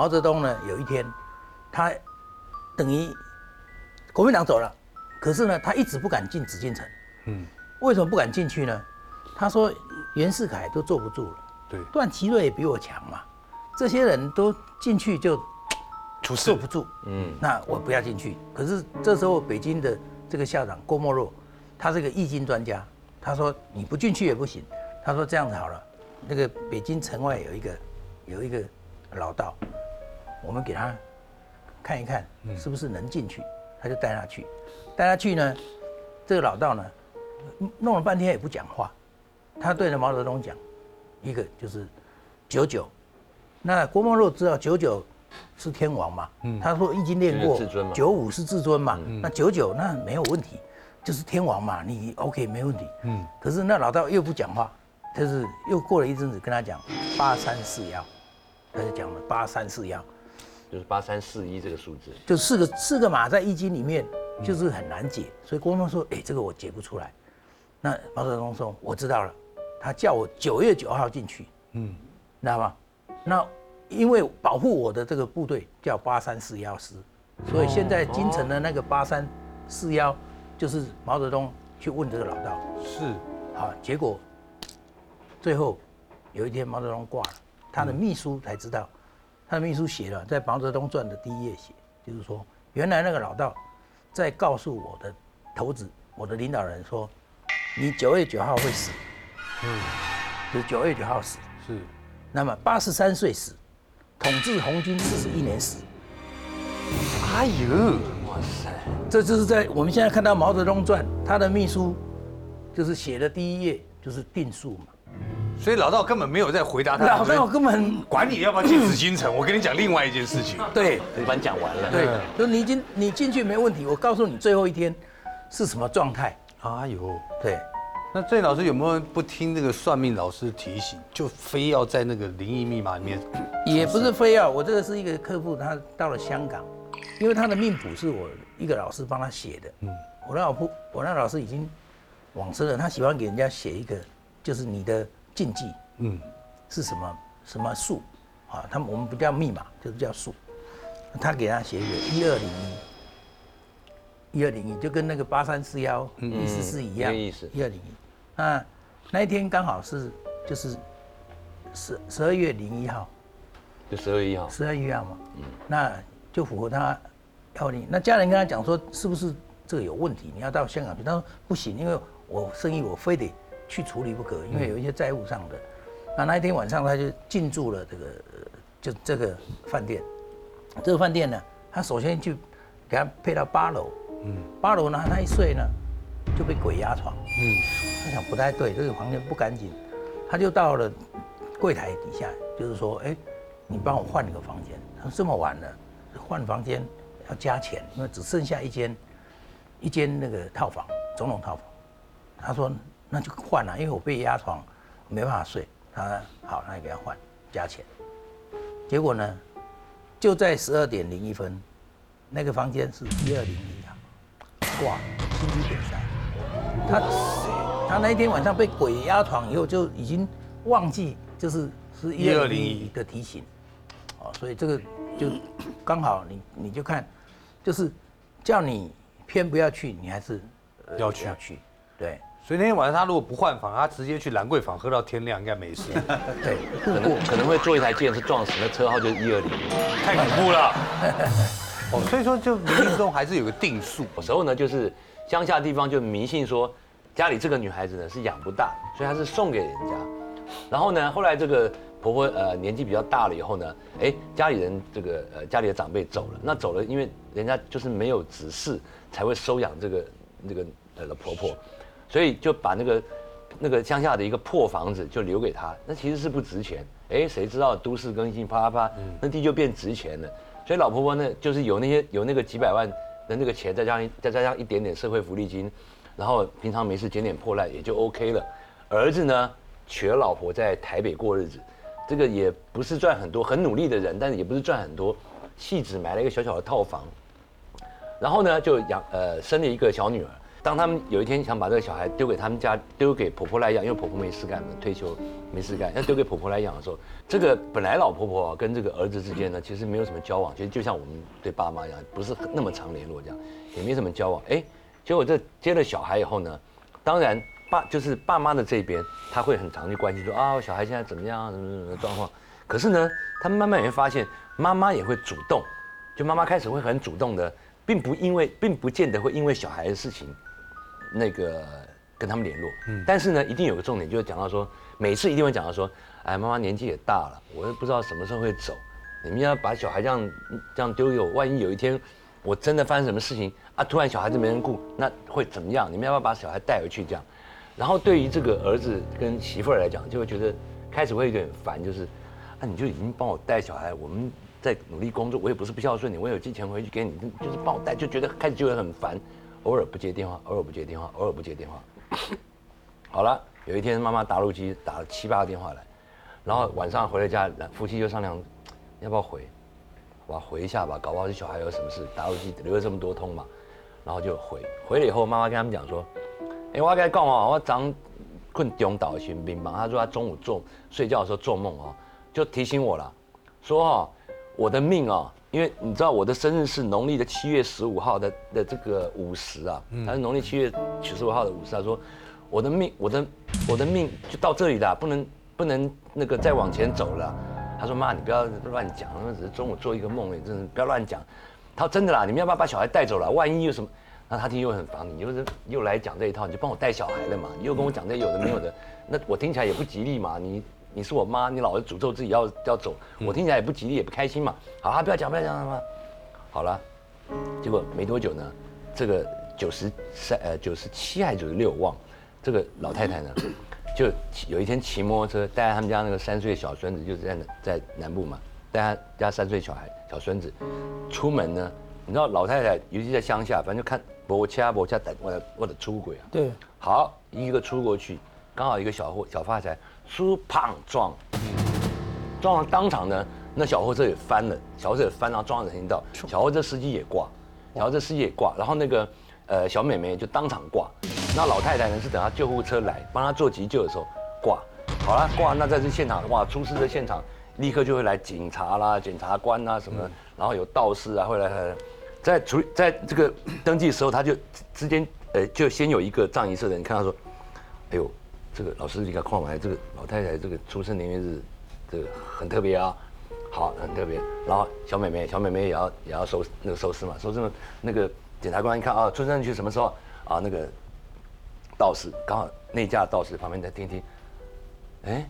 毛泽东呢有一天，他等于国民党走了，可是呢他一直不敢进紫禁城。嗯，为什么不敢进去呢？他说袁世凯都坐不住了，对，段祺瑞也比我强嘛，这些人都进去就出事坐不住。嗯，那我不要进去。可是这时候北京的这个校长郭沫若，他是个易经专家，他说你不进去也不行。他说这样子好了，那个北京城外有一个有一个老道，我们给他看一看是不是能进去，他就带他去，带他去呢，这个老道呢弄了半天也不讲话，他对着毛泽东讲，一个就是九九，那郭沫若知道九九是天王嘛，他说易经练过九五是至尊嘛，那九九那没有问题，就是天王嘛，你 OK 没问题。嗯，可是那老道又不讲话，就是又过了一阵子跟他讲八三四幺，他就讲了八三四幺，就是八三四一这个数字。就四个四个码在易经里面就是很难解，所以郭沫若说，哎，这个我解不出来。那毛泽东说我知道了，他叫我九月九号进去，嗯，知道吗？那因为保护我的这个部队叫八三四幺师，所以现在京城的那个八三四幺就是毛泽东去问这个老道，是好，结果最后有一天毛泽东挂了，他的秘书才知道，他的秘书写了在《毛泽东传》的第一页写，就是说原来那个老道在告诉我的头子，我的领导人说，你九月九号会死，嗯，就是九月九号死，是，那么八十三岁死，统治红军四十一年死，哎呦，哇塞，这就是在我们现在看到《毛泽东传》，他的秘书就是写的第一页就是定数嘛。所以老道根本没有在回答他。老道根本管你要不要进紫禁城，我跟你讲另外一件事情。对你把你讲完了。对，就你进你进去没问题，我告诉你最后一天是什么状态。哎呦，对，那郑老师有没有不听那个算命老师提醒，就非要在那个灵异密码里面？也不是非要我这个是一个客户，他到了香港，因为他的命谱是我一个老师帮他写的。嗯，我那老婆我那老师已经往生了，他喜欢给人家写一个，就是你的禁忌，嗯，是什么什么数啊？他们我们不叫密码，就是叫数。他给他写一个一二零一，一二零一就跟那个八三四幺意思是一样，一个意思一二零一。那那一天刚好是就是十十二月零一号。就十二月一号。十二月号嘛，嗯那就符合他要你。那家人跟他讲说，是不是这个有问题？你要到香港去？他说不行，因为我生意我非得去处理不可，因为有一些债务上的。那那一天晚上他就进驻了这个呃就这个饭店。这个饭店呢，他首先就给他配到八楼，嗯，八楼呢他一睡呢就被鬼压床，嗯，他想不太对，这个房间不干净，他就到了柜台底下，就是说，哎。你帮我换一个房间。他说这么晚了，换房间要加钱，因为只剩下一间，一间那个套房，总统套房。他说那就换了，因为我被压床，没办法睡。他好，那你给他换，加钱。结果呢，就在十二点零一分，那个房间是一二零一啊，挂心肌梗塞。他他那一天晚上被鬼压床以后，就已经忘记就是是一二零一的提醒。哦，所以这个就刚好你你就看，就是叫你偏不要去，你还是呃要去要去，对所以那天晚上他如果不换房，他直接去兰桂坊喝到天亮，应该没事。对，可能可能会坐一台电车撞死，那车号就是一二零。太恐怖了。哦，所以说就冥冥中还是有个定数。有时候呢，就是乡下地方就迷信说，家里这个女孩子呢是养不大，所以她是送给人家。然后呢，后来这个婆婆呃年纪比较大了以后呢，哎家里人这个呃家里的长辈走了，那走了，因为人家就是没有子嗣才会收养这个这个呃婆婆，所以就把那个那个乡下的一个破房子就留给他，那其实是不值钱。哎，谁知道都市更新啪啪啪，那地就变值钱了。所以老婆婆呢，就是有那些有那个几百万的那个钱，再加上再加上一点点社会福利金，然后平常没事捡点破烂也就 OK 了。儿子呢？娶了老婆在台北过日子，这个也不是赚很多，很努力的人，但是也不是赚很多。戏子买了一个小小的套房，然后呢就养呃生了一个小女儿。当他们有一天想把这个小孩丢给他们家，丢给婆婆来养，因为婆婆没事干嘛，退休没事干，要丢给婆婆来养的时候，这个本来老婆婆跟这个儿子之间呢，其实没有什么交往，其实就像我们对爸妈一样，不是那么常联络这样，也没什么交往。哎，结果这接了小孩以后呢，当然爸就是爸妈的这边，他会很常去关心说啊，小孩现在怎么样，什么什么状况。可是呢，他们慢慢也会发现，妈妈也会主动，就妈妈开始会很主动的，并不因为，并不见得会因为小孩的事情。那个跟他们联络，嗯，但是呢，一定有个重点，就是讲到说，每次一定会讲到说，哎，妈妈年纪也大了，我又不知道什么时候会走，你们要把小孩这样这样丢给我，万一有一天我真的发生什么事情啊，突然小孩子没人顾，那会怎么样？你们要不要把小孩带回去这样？然后对于这个儿子跟媳妇儿来讲，就会觉得开始会有点烦，就是啊，你就已经帮我带小孩，我们在努力工作，我也不是不孝顺你，我有寄钱回去给你，就是帮我带，就觉得开始就会很烦。偶尔不接电话，偶尔不接电话，偶尔不接电话。好了，有一天妈妈打陆机打了七八个电话来，然后晚上回了家，夫妻就商量要不要回，我回一下吧，搞不好这小孩有什么事，打陆机留了这么多通嘛，然后就回。回了以后，妈妈跟他们讲说：“哎，我该讲哦，我早困中岛新兵嘛。”他说他中午做睡觉的时候做梦哦，就提醒我了，说哈，我的命哦。因为你知道我的生日是农历的七月十五号的的这个午时啊，他是农历七月十五号的午时。他说，我的命，我的我的命就到这里了，不能不能那个再往前走了。他说妈，你不要乱讲，那只是中午做一个梦，你真的不要乱讲。他说真的啦，你们要不要把小孩带走了？万一有什么，那他听又很烦，你又是又来讲这一套，你就帮我带小孩了嘛，你又跟我讲这有的没有的，那我听起来也不吉利嘛，你。你是我妈，你老是诅咒自己要要走，我听起来也不吉利，也不开心嘛。好啊，不要讲，不要讲什么。好了，结果没多久呢，这个九十三呃九十七还九十六忘，这个老太太呢，就有一天骑摩托车带他们家那个三岁小孙子，就是在在南部嘛，带他家三岁小孩小孙子出门呢。你知道老太太尤其在乡下，反正就看伯掐伯掐等我的我的出轨啊。对。好，一个出过去，刚好一个小货小发财。出胖撞，撞了当场呢，那小货车也翻了，小货车也翻，然后撞到人行道，小货车司机也挂，小货车司机也挂，然后那个呃小妹妹就当场挂，那老太太呢是等她救护车来帮她做急救的时候挂，好了挂，那在这现场哇，出事的现场立刻就会来警察啦、检察官啊什么，然后有道士啊会来，在处在这个登记的时候，他就之间呃就先有一个葬仪社的人看到说，哎呦。这个老师，你看看完这个老太太这个出生年月日，这个很特别啊，好，很特别。然后小妹妹，小妹妹也要也要收那个收尸嘛，收尸那个检察官一看啊，出生年月什么时候啊？那个道士刚好那家道士旁边在听听，哎，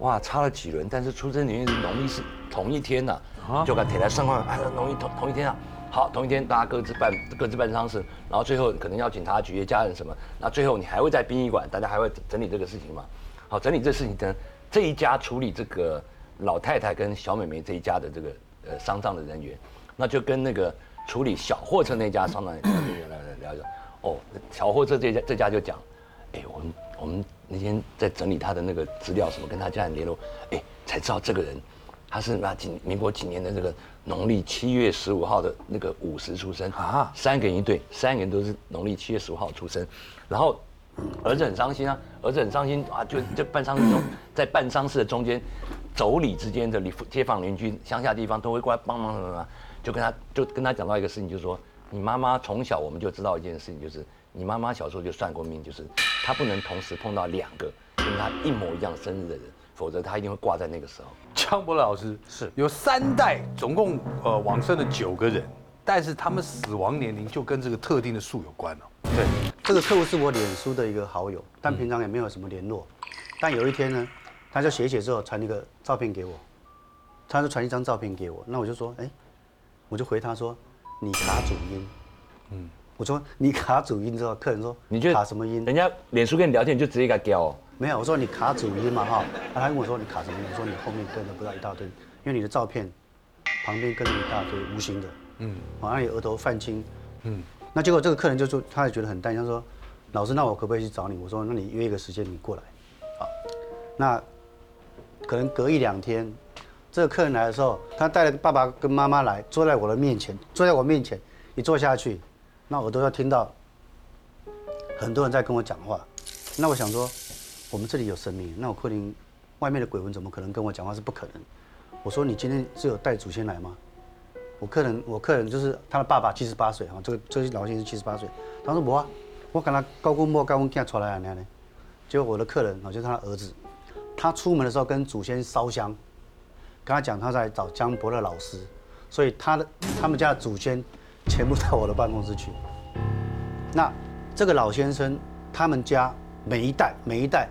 哇，差了几轮，但是出生年月日农历是同一天呐，就给贴在上面，哎，农历同同一天啊。好，同一天大家各自办各自办丧事，然后最后可能要警察局、家人什么，那最后你还会在殡仪馆，大家还会整理这个事情嘛？好，整理这事情呢，这一家处理这个老太太跟小美眉这一家的这个呃丧葬的人员，那就跟那个处理小货车那家丧葬人员来聊聊。哦，小货车这家这家就讲，哎，我们我们那天在整理他的那个资料什么，跟他家人联络，哎，才知道这个人他是那几民国几年的这个。农历七月十五号的那个午时出生啊，三个人一对，三个人都是农历七月十五号出生，然后儿子很伤心啊，儿子很伤心啊，就就办丧事中，在办丧事的中间，妯娌之间的邻街坊邻居乡下地方都会过来帮忙什么什么，就跟他就跟他讲到一个事情，就是说你妈妈从小我们就知道一件事情，就是你妈妈小时候就算过命，就是她不能同时碰到两个跟她一模一样生日的人。否则她一定会挂在那个时候。江波老师是有三代，总共呃往生了九个人，但是他们死亡年龄就跟这个特定的数有关了。对，这个客户是我脸书的一个好友，但平常也没有什么联络。但有一天呢，他就写写之后传一个照片给我，他就传一张照片给我，那我就说，哎，我就回他说，你卡主音。嗯，我说你卡主音之后，客人说，你卡什么音？人家脸书跟你聊天，你就直接给他交。没有，我说你卡主音嘛哈，他跟我说你卡什么音？我说你后面跟着不知道一大堆，因为你的照片旁边跟着一大堆无形的，嗯，好像有额头泛青，嗯，那结果这个客人就说他也觉得很担心，他说老师，那我可不可以去找你？我说那你约一个时间你过来，好，那可能隔一两天，这个客人来的时候，他带了爸爸跟妈妈来，坐在我的面前，坐在我面前，一坐下去，那我都要听到很多人在跟我讲话。那我想说，我们这里有神明，那我柯林外面的鬼魂怎么可能跟我讲话？是不可能。我说你今天是有带祖先来吗？我客人，我客人就是他的爸爸，七十八岁哈，这个这个老先生七十八岁。他说我啊，我跟他高公莫高公囝出来啊，那样呢。结果我的客人啊，就是他的儿子，他出门的时候跟祖先烧香，跟他讲他在找江伯的老师，所以他的他们家的祖先全部到我的办公室去。那这个老先生他们家每一代每一代，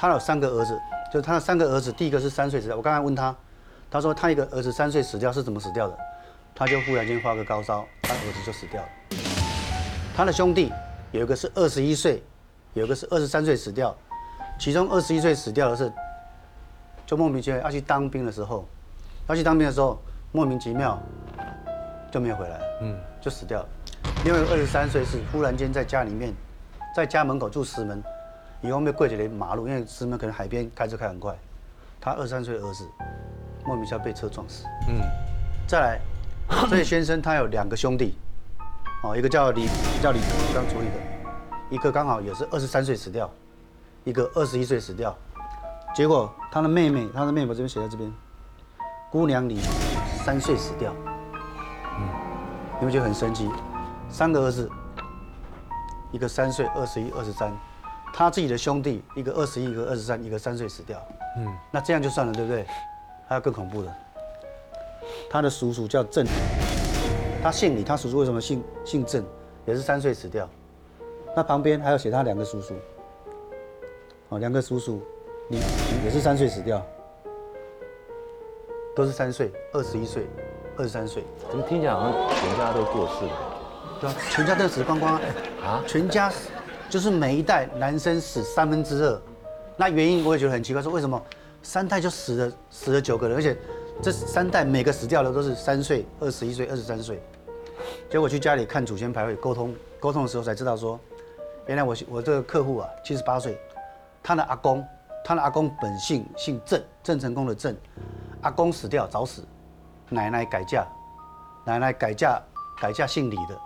他有三个儿子，就是他的三个儿子，第一个是三岁死掉。我刚才问他，他说他一个儿子三岁死掉是怎么死掉的？他就忽然间发个高烧，他儿子就死掉了。他的兄弟有一个是二十一岁。有一个是二十三岁死掉，其中二十一岁死掉的是，就莫名其妙要去当兵的时候，要去当兵的时候莫名其妙就没有回来，嗯，就死掉了。另外二十三岁是忽然间在家里面，在家门口住石门，以后被跪着连马路，因为师门可能海边开车开很快，他二十三岁儿子莫名其妙被车撞死，嗯，再来，这位先生他有两个兄弟，哦，一个叫李叫李刚处理的。一个刚好也是二十三岁死掉，一个二十一岁死掉，结果他的妹妹，他的妹妹这边写在这边，姑娘李三岁死掉，嗯，你们觉得很神奇？三个儿子，一个三岁，二十一，二十三，他自己的兄弟一个二十一，一个二十三，一个三岁死掉，嗯，那这样就算了，对不对？还有更恐怖的，他的叔叔叫郑，他姓李，他叔叔为什么姓姓郑？也是三岁死掉。那旁边还有写他两个叔叔，哦，两个叔叔，你也是三岁死掉，都是三岁，二十一岁，二十三岁，怎么听起来好像全家都过世了？对啊，全家都死光光啊！全家就是每一代男生死三分之二，那原因我也觉得很奇怪，说为什么三代就死了死了九个人，而且这三代每个死掉的都是三岁、二十一岁、二十三岁，结果去家里看祖先牌位沟通沟通的时候才知道说。原来我我这个客户啊，七十八岁，他的阿公，他的阿公本姓姓郑，郑成功的郑，阿公死掉早死，奶奶改嫁，奶奶改嫁改嫁姓李的，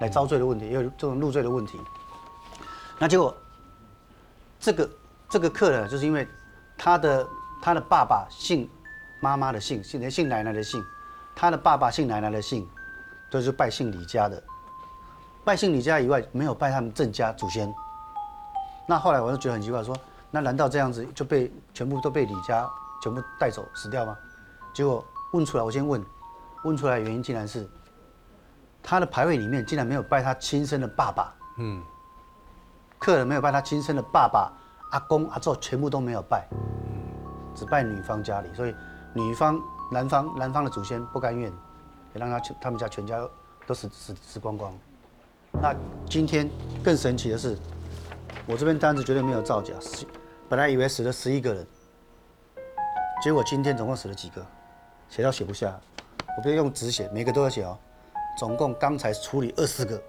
来遭罪的问题，也有这种入罪的问题。那结果，这个这个客人就是因为他的他的爸爸姓妈妈的姓，姓姓奶奶的姓，他的爸爸姓奶奶的姓，都是拜姓李家的。拜姓李家以外，没有拜他们郑家祖先。那后来我就觉得很奇怪，说那难道这样子就被全部都被李家全部带走死掉吗？结果问出来，我先问，问出来原因竟然是他的牌位里面竟然没有拜他亲生的爸爸。嗯。客人没有拜他亲生的爸爸、阿公、阿祖，全部都没有拜。只拜女方家里，所以女方男方男方的祖先不甘愿，也让他全他们家全家都死死死光光。那今天更神奇的是，我这边单子绝对没有造假。本来以为死了十一个人，结果今天总共死了几个，写到写不下。我不要用纸写，每个都要写哦。总共刚才处理二十个，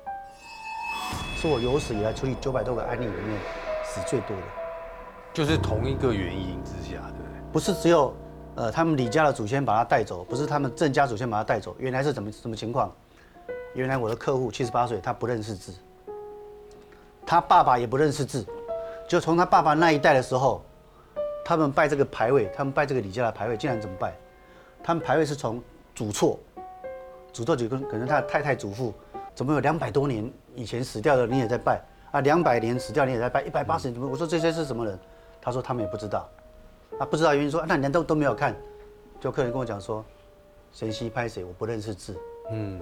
是我有史以来处理九百多个案例里面死最多的。就是同一个原因之下，对不对？不是只有呃他们李家的祖先把他带走，不是他们郑家祖先把他带走，原来是怎么什么情况？原来我的客户七十八岁，他不认识字，他爸爸也不认识字，就从他爸爸那一代的时候，他们拜这个牌位，他们拜这个李家的牌位，竟然怎么拜？他们牌位是从祖错，祖错就跟可能他的太太祖父，怎么有两百多年以前死掉的你也在拜啊？两百年死掉你也在拜，一百八十年怎么，我说这些是什么人？他说他们也不知道，啊不知道原因说那难道都没有看？就客人跟我讲说，谁西拍谁，我不认识字，嗯。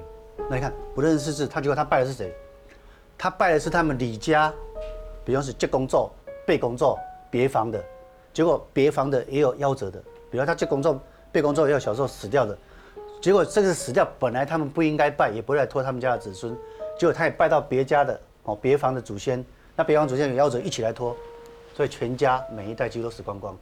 那你看不认识字，他结果他拜的是谁？他拜的是他们李家，比方是接工作、背工作、别房的，结果别房的也有夭折的，比如他接工作、背工作也有小时候死掉的，结果这个死掉本来他们不应该拜，也不会来拖他们家的子孙，结果他也拜到别家的哦，别房的祖先，那别房祖先有夭折一起来拖，所以全家每一代几乎都死光光。